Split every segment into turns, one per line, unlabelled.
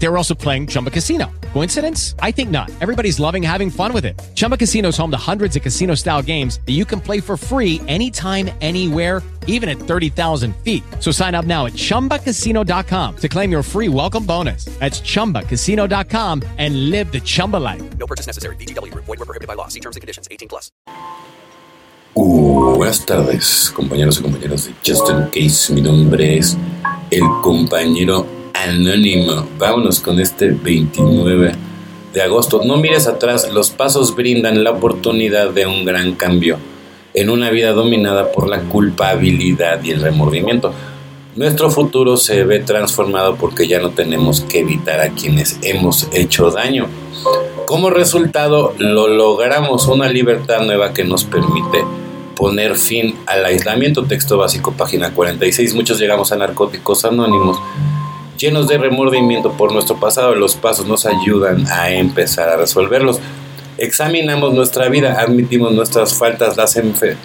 They were also playing Chumba Casino. Coincidence? I think not. Everybody's loving having fun with it. Chumba Casino is home to hundreds of casino style games that you can play for free anytime, anywhere, even at 30,000 feet. So sign up now at chumbacasino.com to claim your free welcome bonus. That's chumbacasino.com and live the Chumba life.
No purchase necessary. VGW Group. Void were prohibited by law. See terms and conditions. 18 plus.
Uh, buenas tardes, compañeros y compañeras de Justin Case. Mi nombre es el compañero anónimo. Vámonos con este 29 de agosto. No mires atrás, los pasos brindan la oportunidad de un gran cambio en una vida dominada por la culpabilidad y el remordimiento. Nuestro futuro se ve transformado porque ya no tenemos que evitar a quienes hemos hecho daño. Como resultado, lo logramos una libertad nueva que nos permite poner fin al aislamiento. Texto básico, página 46. Muchos llegamos a narcóticos anónimos llenos de remordimiento por nuestro pasado. Los pasos nos ayudan a empezar a resolverlos. Examinamos nuestra vida, admitimos nuestras faltas, las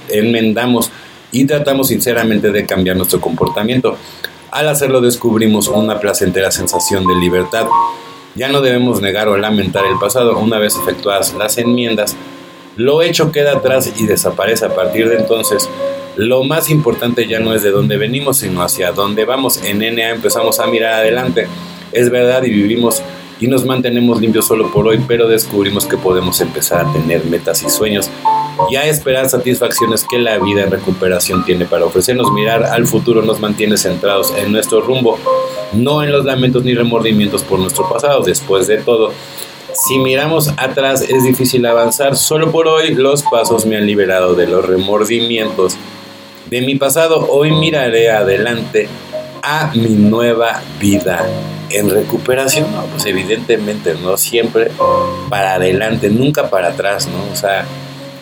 enmendamos y tratamos sinceramente de cambiar nuestro comportamiento. Al hacerlo descubrimos una placentera sensación de libertad. Ya no debemos negar o lamentar el pasado. Una vez efectuadas las enmiendas, lo hecho queda atrás y desaparece a partir de entonces. Lo más importante ya no es de dónde venimos, sino hacia dónde vamos. En NA empezamos a mirar adelante. Es verdad y vivimos y nos mantenemos limpios solo por hoy, pero descubrimos que podemos empezar a tener metas y sueños y a esperar satisfacciones que la vida en recuperación tiene para ofrecernos. Mirar al futuro nos mantiene centrados en nuestro rumbo, no en los lamentos ni remordimientos por nuestro pasado. Después de todo, si miramos atrás es difícil avanzar. Solo por hoy los pasos me han liberado de los remordimientos de mi pasado. Hoy miraré adelante a mi nueva vida en recuperación. No, pues evidentemente no siempre para adelante, nunca para atrás, ¿no? O sea,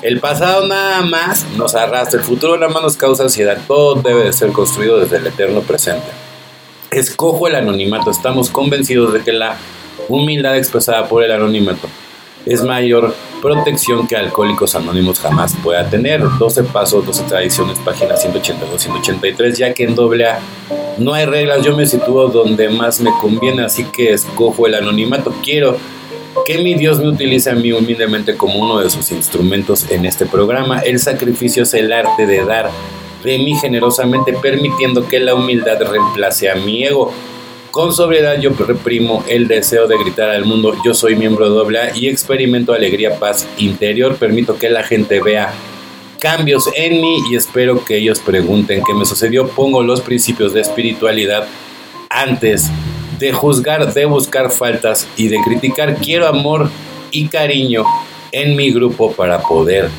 el pasado nada más nos arrastra, el futuro nada más nos causa ansiedad. Todo debe de ser construido desde el eterno presente. Escojo el anonimato. Estamos convencidos de que la humildad expresada por el anonimato es mayor protección que Alcohólicos Anónimos jamás pueda tener. 12 pasos, 12 tradiciones, página 182-183, ya que en doble A no hay reglas, yo me sitúo donde más me conviene, así que escojo el anonimato. Quiero que mi Dios me utilice a mí humildemente como uno de sus instrumentos en este programa. El sacrificio es el arte de dar de mí generosamente, permitiendo que la humildad reemplace a mi ego. Con sobriedad yo reprimo el deseo de gritar al mundo yo soy miembro de AA y experimento alegría, paz interior. Permito que la gente vea cambios en mí y espero que ellos pregunten qué me sucedió. Pongo los principios de espiritualidad antes de juzgar, de buscar faltas y de criticar. Quiero amor y cariño en mi grupo para poder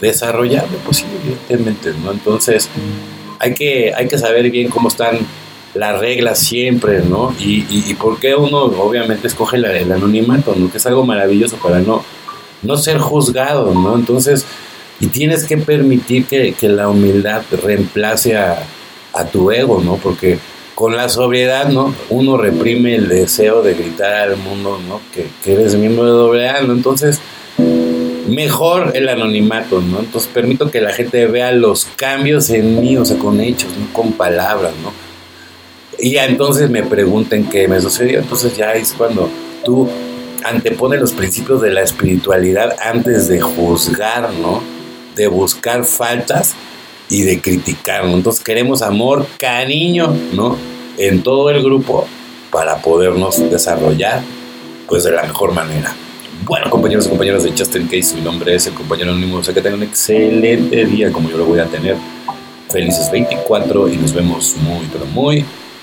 desarrollarlo, pues evidentemente, ¿no? Entonces hay que, hay que saber bien cómo están las reglas siempre, ¿no? Y, y, por qué uno obviamente escoge el anonimato, ¿no? Que es algo maravilloso para no, no ser juzgado, ¿no? Entonces, y tienes que permitir que, la humildad reemplace a, tu ego, ¿no? Porque con la sobriedad, ¿no? Uno reprime el deseo de gritar al mundo, ¿no? Que, que eres miembro de doble A, ¿no? Entonces, mejor el anonimato, ¿no? Entonces permito que la gente vea los cambios en mí, o sea, con hechos, no con palabras, ¿no? Y entonces me pregunten qué me sucedió. Entonces ya es cuando tú antepones los principios de la espiritualidad antes de juzgar, ¿no? De buscar faltas y de criticar, ¿no? Entonces queremos amor, cariño, ¿no? En todo el grupo para podernos desarrollar, pues de la mejor manera. Bueno, compañeros y compañeras de Justin Case, mi nombre es el compañero anónimo. O que tengan un excelente día como yo lo voy a tener. Felices 24 y nos vemos muy, pero muy